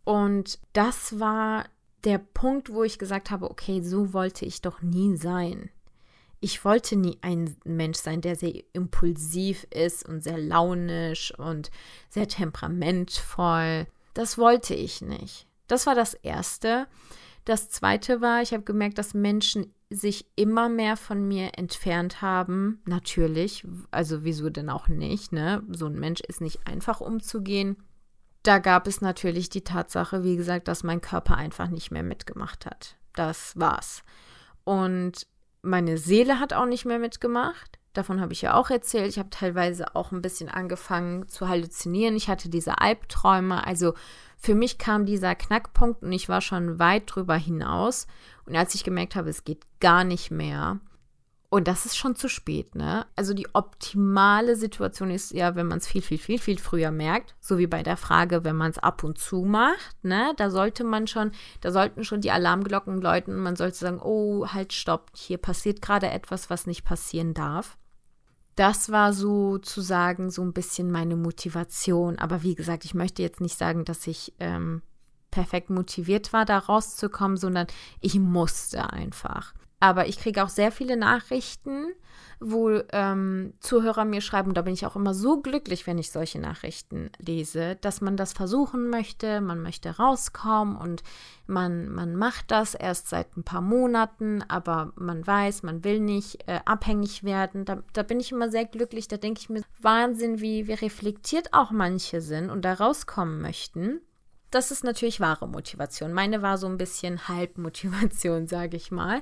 Und das war der Punkt, wo ich gesagt habe, okay, so wollte ich doch nie sein. Ich wollte nie ein Mensch sein, der sehr impulsiv ist und sehr launisch und sehr temperamentvoll. Das wollte ich nicht. Das war das Erste. Das Zweite war, ich habe gemerkt, dass Menschen sich immer mehr von mir entfernt haben. Natürlich, also wieso denn auch nicht, ne? So ein Mensch ist nicht einfach umzugehen. Da gab es natürlich die Tatsache, wie gesagt, dass mein Körper einfach nicht mehr mitgemacht hat. Das war's. Und meine Seele hat auch nicht mehr mitgemacht. Davon habe ich ja auch erzählt. Ich habe teilweise auch ein bisschen angefangen zu halluzinieren. Ich hatte diese Albträume. Also für mich kam dieser Knackpunkt und ich war schon weit drüber hinaus. Und als ich gemerkt habe, es geht gar nicht mehr, und das ist schon zu spät, ne? Also die optimale Situation ist ja, wenn man es viel, viel, viel, viel früher merkt, so wie bei der Frage, wenn man es ab und zu macht, ne? Da sollte man schon, da sollten schon die Alarmglocken läuten. Man sollte sagen, oh, halt, stopp, hier passiert gerade etwas, was nicht passieren darf. Das war sozusagen so ein bisschen meine Motivation. Aber wie gesagt, ich möchte jetzt nicht sagen, dass ich ähm, perfekt motiviert war, da rauszukommen, sondern ich musste einfach. Aber ich kriege auch sehr viele Nachrichten, wo ähm, Zuhörer mir schreiben, da bin ich auch immer so glücklich, wenn ich solche Nachrichten lese, dass man das versuchen möchte, man möchte rauskommen und man, man macht das erst seit ein paar Monaten, aber man weiß, man will nicht äh, abhängig werden. Da, da bin ich immer sehr glücklich, da denke ich mir, Wahnsinn, wie, wie reflektiert auch manche sind und da rauskommen möchten das ist natürlich wahre Motivation. Meine war so ein bisschen Halbmotivation, sage ich mal.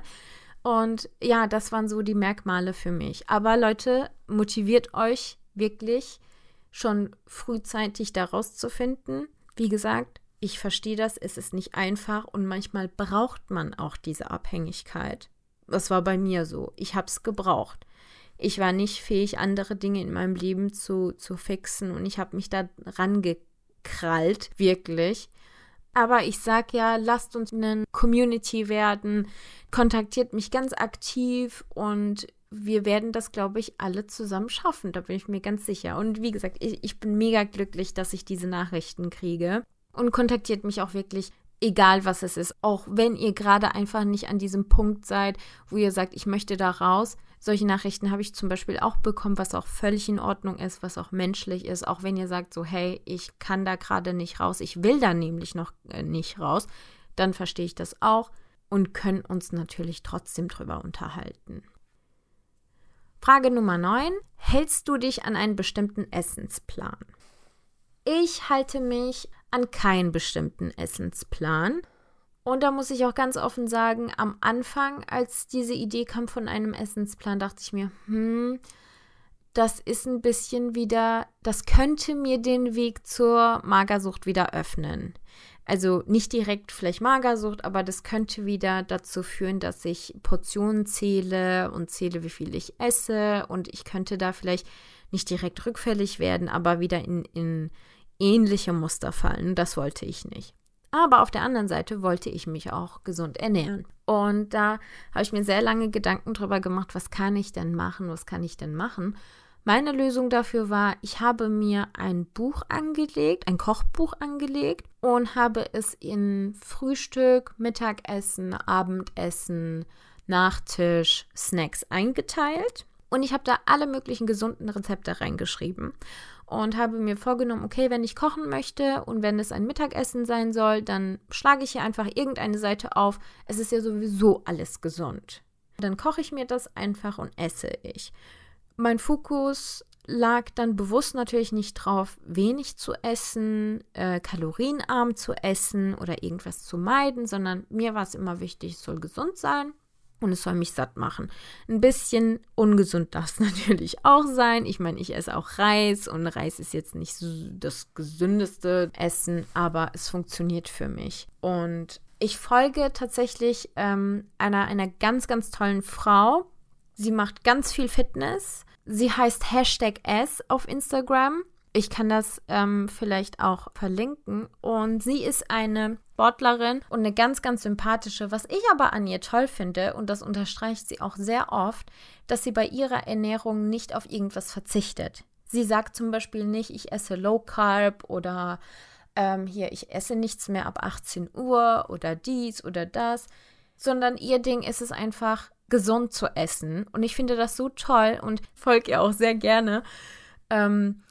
Und ja, das waren so die Merkmale für mich. Aber Leute, motiviert euch wirklich schon frühzeitig da rauszufinden. Wie gesagt, ich verstehe das, es ist nicht einfach und manchmal braucht man auch diese Abhängigkeit. Das war bei mir so. Ich habe es gebraucht. Ich war nicht fähig, andere Dinge in meinem Leben zu, zu fixen und ich habe mich da rangekrallt, wirklich. Aber ich sag ja, lasst uns eine Community werden, kontaktiert mich ganz aktiv und wir werden das, glaube ich, alle zusammen schaffen. Da bin ich mir ganz sicher. Und wie gesagt, ich, ich bin mega glücklich, dass ich diese Nachrichten kriege. Und kontaktiert mich auch wirklich egal was es ist. Auch wenn ihr gerade einfach nicht an diesem Punkt seid, wo ihr sagt, ich möchte da raus. Solche Nachrichten habe ich zum Beispiel auch bekommen, was auch völlig in Ordnung ist, was auch menschlich ist. Auch wenn ihr sagt, so, hey, ich kann da gerade nicht raus, ich will da nämlich noch äh, nicht raus, dann verstehe ich das auch und können uns natürlich trotzdem drüber unterhalten. Frage Nummer 9. Hältst du dich an einen bestimmten Essensplan? Ich halte mich an keinen bestimmten Essensplan. Und da muss ich auch ganz offen sagen, am Anfang, als diese Idee kam von einem Essensplan, dachte ich mir, hm, das ist ein bisschen wieder, das könnte mir den Weg zur Magersucht wieder öffnen. Also nicht direkt vielleicht Magersucht, aber das könnte wieder dazu führen, dass ich Portionen zähle und zähle, wie viel ich esse. Und ich könnte da vielleicht nicht direkt rückfällig werden, aber wieder in, in ähnliche Muster fallen. Das wollte ich nicht. Aber auf der anderen Seite wollte ich mich auch gesund ernähren. Und da habe ich mir sehr lange Gedanken darüber gemacht, was kann ich denn machen, was kann ich denn machen. Meine Lösung dafür war, ich habe mir ein Buch angelegt, ein Kochbuch angelegt und habe es in Frühstück, Mittagessen, Abendessen, Nachtisch, Snacks eingeteilt. Und ich habe da alle möglichen gesunden Rezepte reingeschrieben. Und habe mir vorgenommen, okay, wenn ich kochen möchte und wenn es ein Mittagessen sein soll, dann schlage ich hier einfach irgendeine Seite auf. Es ist ja sowieso alles gesund. Dann koche ich mir das einfach und esse ich. Mein Fokus lag dann bewusst natürlich nicht drauf, wenig zu essen, äh, kalorienarm zu essen oder irgendwas zu meiden, sondern mir war es immer wichtig, es soll gesund sein und es soll mich satt machen. Ein bisschen ungesund darf es natürlich auch sein. Ich meine, ich esse auch Reis und Reis ist jetzt nicht das gesündeste Essen, aber es funktioniert für mich. Und ich folge tatsächlich ähm, einer, einer ganz, ganz tollen Frau. Sie macht ganz viel Fitness. Sie heißt Hashtag S auf Instagram. Ich kann das ähm, vielleicht auch verlinken. Und sie ist eine Sportlerin und eine ganz, ganz sympathische. Was ich aber an ihr toll finde, und das unterstreicht sie auch sehr oft, dass sie bei ihrer Ernährung nicht auf irgendwas verzichtet. Sie sagt zum Beispiel nicht, ich esse Low Carb oder ähm, hier, ich esse nichts mehr ab 18 Uhr oder dies oder das, sondern ihr Ding ist es einfach, gesund zu essen. Und ich finde das so toll und folge ihr auch sehr gerne. Ähm,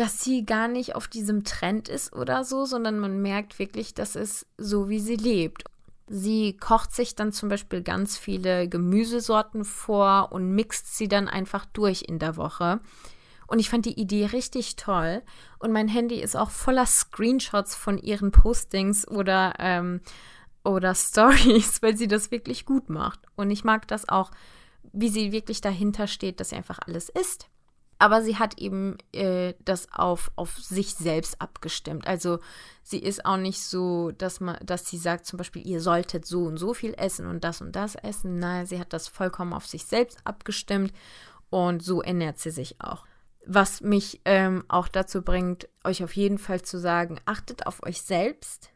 dass sie gar nicht auf diesem Trend ist oder so, sondern man merkt wirklich, das ist so, wie sie lebt. Sie kocht sich dann zum Beispiel ganz viele Gemüsesorten vor und mixt sie dann einfach durch in der Woche. Und ich fand die Idee richtig toll. Und mein Handy ist auch voller Screenshots von ihren Postings oder, ähm, oder Stories, weil sie das wirklich gut macht. Und ich mag das auch, wie sie wirklich dahinter steht, dass sie einfach alles isst aber sie hat eben äh, das auf, auf sich selbst abgestimmt. Also sie ist auch nicht so, dass man, dass sie sagt zum Beispiel, ihr solltet so und so viel essen und das und das essen. Nein, sie hat das vollkommen auf sich selbst abgestimmt und so ernährt sie sich auch. Was mich ähm, auch dazu bringt, euch auf jeden Fall zu sagen, achtet auf euch selbst,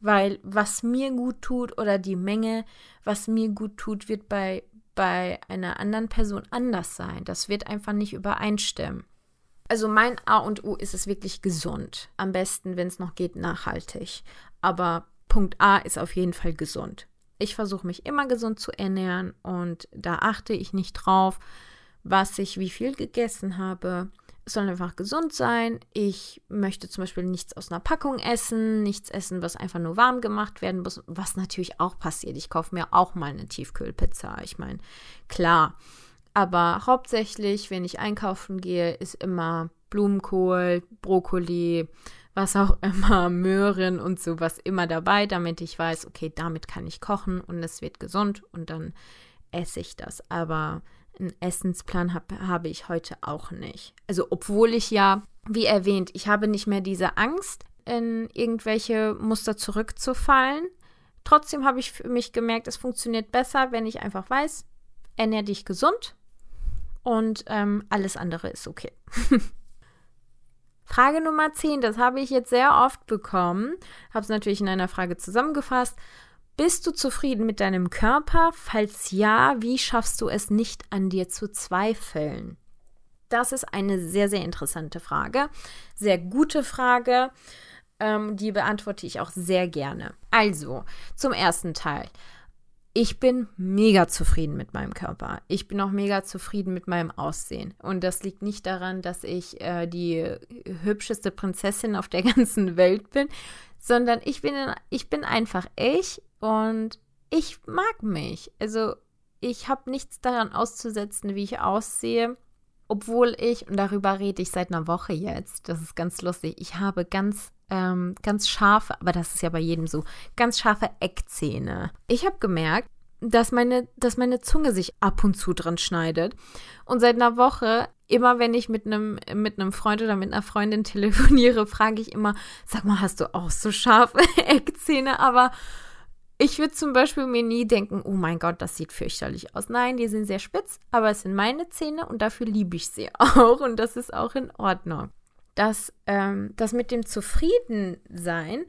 weil was mir gut tut oder die Menge, was mir gut tut, wird bei bei einer anderen Person anders sein. Das wird einfach nicht übereinstimmen. Also mein A und O ist es wirklich gesund. Am besten, wenn es noch geht, nachhaltig. Aber Punkt A ist auf jeden Fall gesund. Ich versuche mich immer gesund zu ernähren und da achte ich nicht drauf, was ich wie viel gegessen habe soll einfach gesund sein. Ich möchte zum Beispiel nichts aus einer Packung essen, nichts essen, was einfach nur warm gemacht werden muss, was natürlich auch passiert. Ich kaufe mir auch mal eine Tiefkühlpizza. Ich meine, klar. Aber hauptsächlich, wenn ich einkaufen gehe, ist immer Blumenkohl, Brokkoli, was auch immer, Möhren und sowas immer dabei, damit ich weiß, okay, damit kann ich kochen und es wird gesund und dann esse ich das. Aber einen Essensplan hab, habe ich heute auch nicht. Also obwohl ich ja, wie erwähnt, ich habe nicht mehr diese Angst, in irgendwelche Muster zurückzufallen. Trotzdem habe ich für mich gemerkt, es funktioniert besser, wenn ich einfach weiß, ernähre dich gesund und ähm, alles andere ist okay. Frage Nummer 10, das habe ich jetzt sehr oft bekommen, habe es natürlich in einer Frage zusammengefasst. Bist du zufrieden mit deinem Körper? Falls ja, wie schaffst du es nicht an dir zu zweifeln? Das ist eine sehr, sehr interessante Frage. Sehr gute Frage. Ähm, die beantworte ich auch sehr gerne. Also, zum ersten Teil. Ich bin mega zufrieden mit meinem Körper. Ich bin auch mega zufrieden mit meinem Aussehen. Und das liegt nicht daran, dass ich äh, die hübscheste Prinzessin auf der ganzen Welt bin, sondern ich bin, ich bin einfach ich und ich mag mich. Also ich habe nichts daran auszusetzen, wie ich aussehe. Obwohl ich, und darüber rede ich seit einer Woche jetzt, das ist ganz lustig, ich habe ganz, ähm, ganz scharfe, aber das ist ja bei jedem so, ganz scharfe Eckzähne. Ich habe gemerkt, dass meine, dass meine Zunge sich ab und zu dran schneidet. Und seit einer Woche, immer wenn ich mit einem mit einem Freund oder mit einer Freundin telefoniere, frage ich immer, sag mal, hast du auch so scharfe Eckzähne? Aber ich würde zum Beispiel mir nie denken, oh mein Gott, das sieht fürchterlich aus. Nein, die sind sehr spitz, aber es sind meine Zähne und dafür liebe ich sie auch und das ist auch in Ordnung. Das, ähm, das mit dem Zufriedensein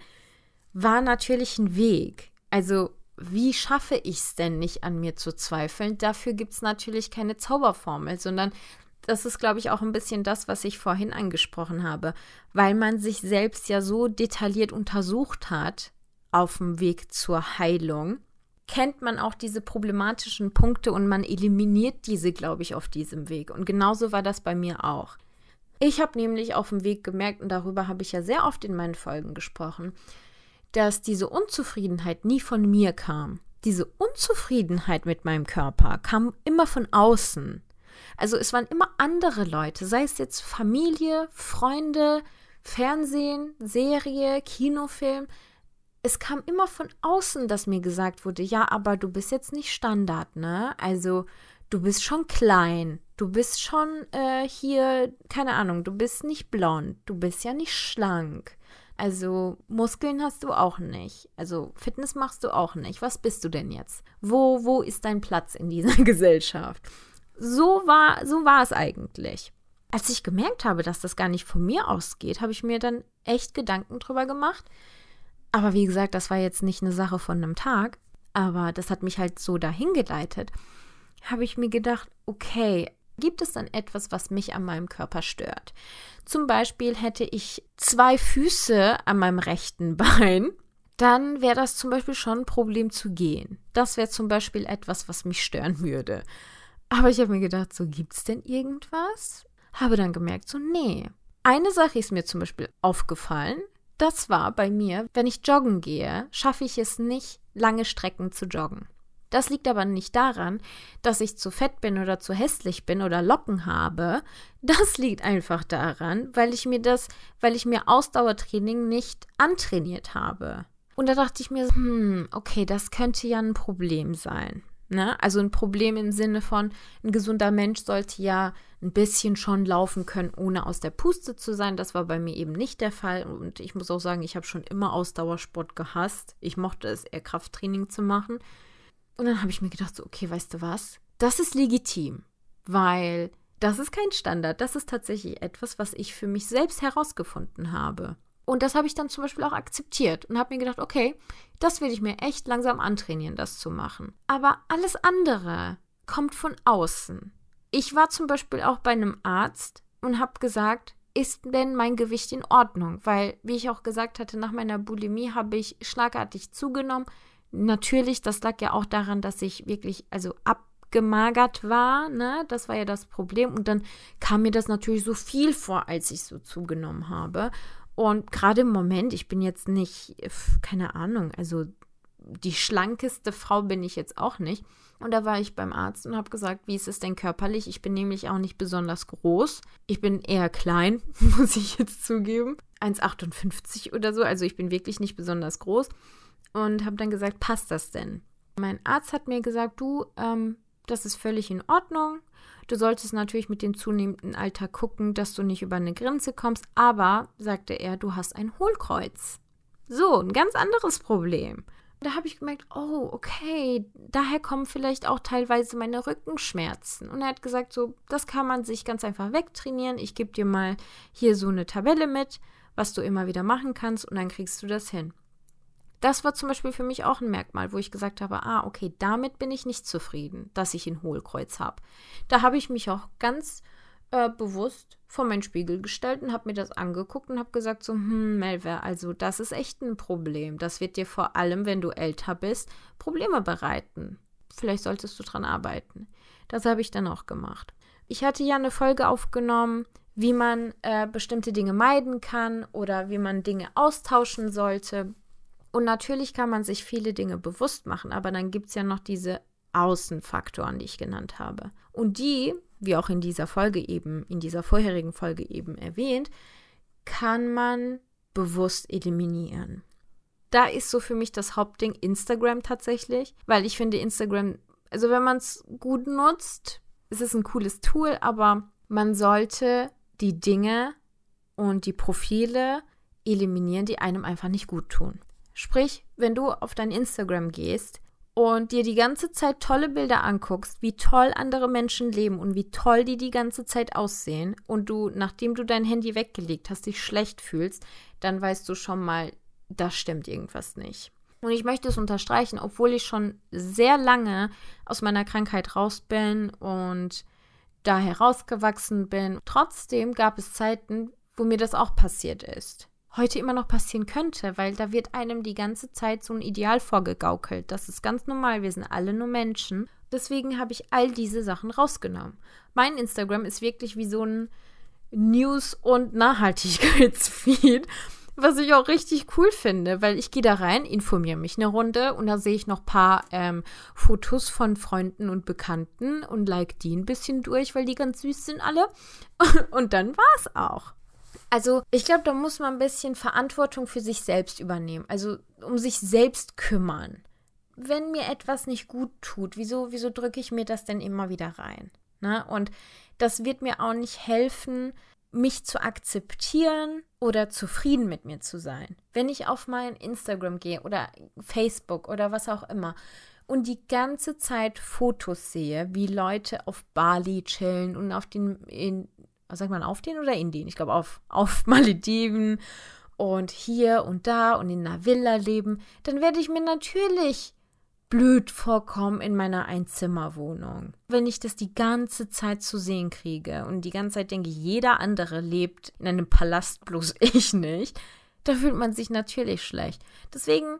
war natürlich ein Weg. Also, wie schaffe ich es denn nicht an mir zu zweifeln? Dafür gibt es natürlich keine Zauberformel, sondern das ist, glaube ich, auch ein bisschen das, was ich vorhin angesprochen habe, weil man sich selbst ja so detailliert untersucht hat, auf dem Weg zur Heilung, kennt man auch diese problematischen Punkte und man eliminiert diese, glaube ich, auf diesem Weg. Und genauso war das bei mir auch. Ich habe nämlich auf dem Weg gemerkt, und darüber habe ich ja sehr oft in meinen Folgen gesprochen, dass diese Unzufriedenheit nie von mir kam. Diese Unzufriedenheit mit meinem Körper kam immer von außen. Also es waren immer andere Leute, sei es jetzt Familie, Freunde, Fernsehen, Serie, Kinofilm. Es kam immer von außen, dass mir gesagt wurde, ja, aber du bist jetzt nicht Standard, ne? Also du bist schon klein, du bist schon äh, hier, keine Ahnung, du bist nicht blond, du bist ja nicht schlank. Also Muskeln hast du auch nicht. Also Fitness machst du auch nicht. Was bist du denn jetzt? Wo, wo ist dein Platz in dieser Gesellschaft? So war, so war es eigentlich. Als ich gemerkt habe, dass das gar nicht von mir ausgeht, habe ich mir dann echt Gedanken drüber gemacht. Aber wie gesagt, das war jetzt nicht eine Sache von einem Tag, aber das hat mich halt so dahin geleitet. Habe ich mir gedacht, okay, gibt es dann etwas, was mich an meinem Körper stört? Zum Beispiel hätte ich zwei Füße an meinem rechten Bein, dann wäre das zum Beispiel schon ein Problem zu gehen. Das wäre zum Beispiel etwas, was mich stören würde. Aber ich habe mir gedacht, so gibt es denn irgendwas? Habe dann gemerkt, so nee. Eine Sache ist mir zum Beispiel aufgefallen. Das war bei mir, wenn ich joggen gehe, schaffe ich es nicht, lange Strecken zu joggen. Das liegt aber nicht daran, dass ich zu fett bin oder zu hässlich bin oder Locken habe. Das liegt einfach daran, weil ich mir das, weil ich mir Ausdauertraining nicht antrainiert habe. Und da dachte ich mir, hm, okay, das könnte ja ein Problem sein. Ne? Also ein Problem im Sinne von, ein gesunder Mensch sollte ja ein bisschen schon laufen können, ohne aus der Puste zu sein. Das war bei mir eben nicht der Fall. Und ich muss auch sagen, ich habe schon immer Ausdauersport gehasst. Ich mochte es eher Krafttraining zu machen. Und dann habe ich mir gedacht, so, okay, weißt du was? Das ist legitim, weil das ist kein Standard. Das ist tatsächlich etwas, was ich für mich selbst herausgefunden habe. Und das habe ich dann zum Beispiel auch akzeptiert und habe mir gedacht, okay, das will ich mir echt langsam antrainieren, das zu machen. Aber alles andere kommt von außen. Ich war zum Beispiel auch bei einem Arzt und habe gesagt, ist denn mein Gewicht in Ordnung? Weil, wie ich auch gesagt hatte, nach meiner Bulimie habe ich schlagartig zugenommen. Natürlich, das lag ja auch daran, dass ich wirklich, also abgemagert war, ne? Das war ja das Problem. Und dann kam mir das natürlich so viel vor, als ich so zugenommen habe. Und gerade im Moment, ich bin jetzt nicht, keine Ahnung, also die schlankeste Frau bin ich jetzt auch nicht. Und da war ich beim Arzt und habe gesagt, wie ist es denn körperlich? Ich bin nämlich auch nicht besonders groß. Ich bin eher klein, muss ich jetzt zugeben. 1,58 oder so. Also ich bin wirklich nicht besonders groß. Und habe dann gesagt, passt das denn? Mein Arzt hat mir gesagt, du, ähm, das ist völlig in Ordnung. Du solltest natürlich mit dem zunehmenden Alter gucken, dass du nicht über eine Grenze kommst, aber, sagte er, du hast ein Hohlkreuz. So, ein ganz anderes Problem. Da habe ich gemerkt, oh, okay, daher kommen vielleicht auch teilweise meine Rückenschmerzen. Und er hat gesagt, so, das kann man sich ganz einfach wegtrainieren. Ich gebe dir mal hier so eine Tabelle mit, was du immer wieder machen kannst und dann kriegst du das hin. Das war zum Beispiel für mich auch ein Merkmal, wo ich gesagt habe, ah, okay, damit bin ich nicht zufrieden, dass ich ein Hohlkreuz habe. Da habe ich mich auch ganz äh, bewusst vor meinen Spiegel gestellt und habe mir das angeguckt und habe gesagt, so, hm, Melver, also das ist echt ein Problem. Das wird dir vor allem, wenn du älter bist, Probleme bereiten. Vielleicht solltest du dran arbeiten. Das habe ich dann auch gemacht. Ich hatte ja eine Folge aufgenommen, wie man äh, bestimmte Dinge meiden kann oder wie man Dinge austauschen sollte. Und natürlich kann man sich viele Dinge bewusst machen, aber dann gibt es ja noch diese Außenfaktoren, die ich genannt habe. Und die, wie auch in dieser Folge eben, in dieser vorherigen Folge eben erwähnt, kann man bewusst eliminieren. Da ist so für mich das Hauptding Instagram tatsächlich, weil ich finde Instagram, also wenn man es gut nutzt, ist es ein cooles Tool, aber man sollte die Dinge und die Profile eliminieren, die einem einfach nicht gut tun. Sprich, wenn du auf dein Instagram gehst und dir die ganze Zeit tolle Bilder anguckst, wie toll andere Menschen leben und wie toll die die ganze Zeit aussehen und du, nachdem du dein Handy weggelegt hast, dich schlecht fühlst, dann weißt du schon mal, da stimmt irgendwas nicht. Und ich möchte es unterstreichen, obwohl ich schon sehr lange aus meiner Krankheit raus bin und da herausgewachsen bin. Trotzdem gab es Zeiten, wo mir das auch passiert ist heute immer noch passieren könnte, weil da wird einem die ganze Zeit so ein Ideal vorgegaukelt. Das ist ganz normal, wir sind alle nur Menschen. Deswegen habe ich all diese Sachen rausgenommen. Mein Instagram ist wirklich wie so ein News- und Nachhaltigkeitsfeed, was ich auch richtig cool finde, weil ich gehe da rein, informiere mich eine Runde und da sehe ich noch ein paar ähm, Fotos von Freunden und Bekannten und like die ein bisschen durch, weil die ganz süß sind alle. und dann war es auch. Also ich glaube, da muss man ein bisschen Verantwortung für sich selbst übernehmen, also um sich selbst kümmern. Wenn mir etwas nicht gut tut, wieso, wieso drücke ich mir das denn immer wieder rein? Ne? Und das wird mir auch nicht helfen, mich zu akzeptieren oder zufrieden mit mir zu sein. Wenn ich auf mein Instagram gehe oder Facebook oder was auch immer und die ganze Zeit Fotos sehe, wie Leute auf Bali chillen und auf den, in, sagt man, auf den oder in den? Ich glaube auf, auf Malediven und hier und da und in einer Villa leben, dann werde ich mir natürlich blöd vorkommen in meiner Einzimmerwohnung. Wenn ich das die ganze Zeit zu sehen kriege und die ganze Zeit denke, jeder andere lebt in einem Palast, bloß ich nicht, da fühlt man sich natürlich schlecht. Deswegen,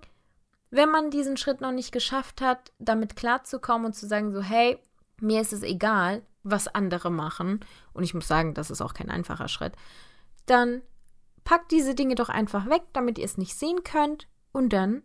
wenn man diesen Schritt noch nicht geschafft hat, damit klarzukommen und zu sagen, so, hey, mir ist es egal, was andere machen, und ich muss sagen, das ist auch kein einfacher Schritt, dann packt diese Dinge doch einfach weg, damit ihr es nicht sehen könnt, und dann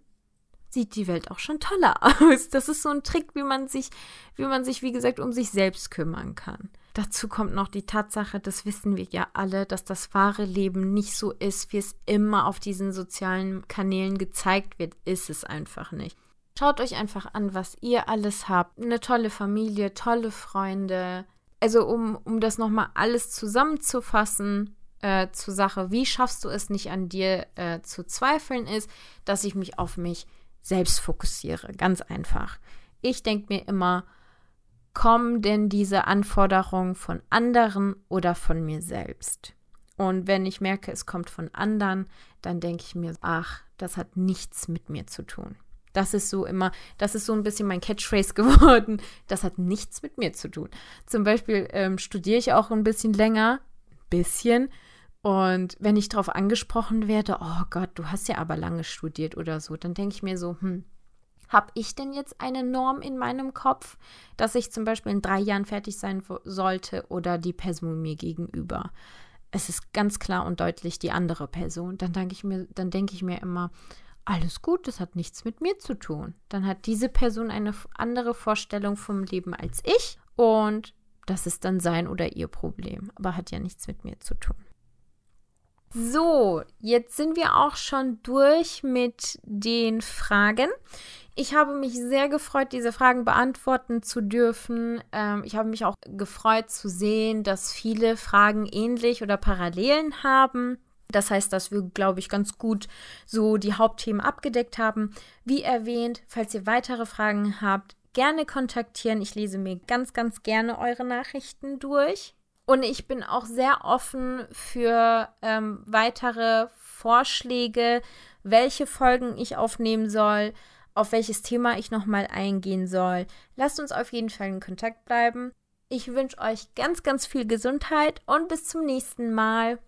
sieht die Welt auch schon toller aus. Das ist so ein Trick, wie man sich, wie man sich, wie gesagt, um sich selbst kümmern kann. Dazu kommt noch die Tatsache, das wissen wir ja alle, dass das wahre Leben nicht so ist, wie es immer auf diesen sozialen Kanälen gezeigt wird, ist es einfach nicht. Schaut euch einfach an, was ihr alles habt. Eine tolle Familie, tolle Freunde. Also um, um das nochmal alles zusammenzufassen, äh, zur Sache, wie schaffst du es nicht an dir äh, zu zweifeln, ist, dass ich mich auf mich selbst fokussiere. Ganz einfach. Ich denke mir immer, kommen denn diese Anforderungen von anderen oder von mir selbst? Und wenn ich merke, es kommt von anderen, dann denke ich mir, ach, das hat nichts mit mir zu tun. Das ist so immer, das ist so ein bisschen mein Catchphrase geworden. Das hat nichts mit mir zu tun. Zum Beispiel ähm, studiere ich auch ein bisschen länger, bisschen, und wenn ich darauf angesprochen werde, oh Gott, du hast ja aber lange studiert oder so, dann denke ich mir so, hm, habe ich denn jetzt eine Norm in meinem Kopf, dass ich zum Beispiel in drei Jahren fertig sein sollte oder die Person mir gegenüber? Es ist ganz klar und deutlich die andere Person. Dann denke ich mir, dann denke ich mir immer, alles gut, das hat nichts mit mir zu tun. Dann hat diese Person eine andere Vorstellung vom Leben als ich und das ist dann sein oder ihr Problem, aber hat ja nichts mit mir zu tun. So, jetzt sind wir auch schon durch mit den Fragen. Ich habe mich sehr gefreut, diese Fragen beantworten zu dürfen. Ähm, ich habe mich auch gefreut zu sehen, dass viele Fragen ähnlich oder Parallelen haben. Das heißt, dass wir, glaube ich, ganz gut so die Hauptthemen abgedeckt haben. Wie erwähnt, falls ihr weitere Fragen habt, gerne kontaktieren. Ich lese mir ganz, ganz gerne eure Nachrichten durch. Und ich bin auch sehr offen für ähm, weitere Vorschläge, welche Folgen ich aufnehmen soll, auf welches Thema ich nochmal eingehen soll. Lasst uns auf jeden Fall in Kontakt bleiben. Ich wünsche euch ganz, ganz viel Gesundheit und bis zum nächsten Mal.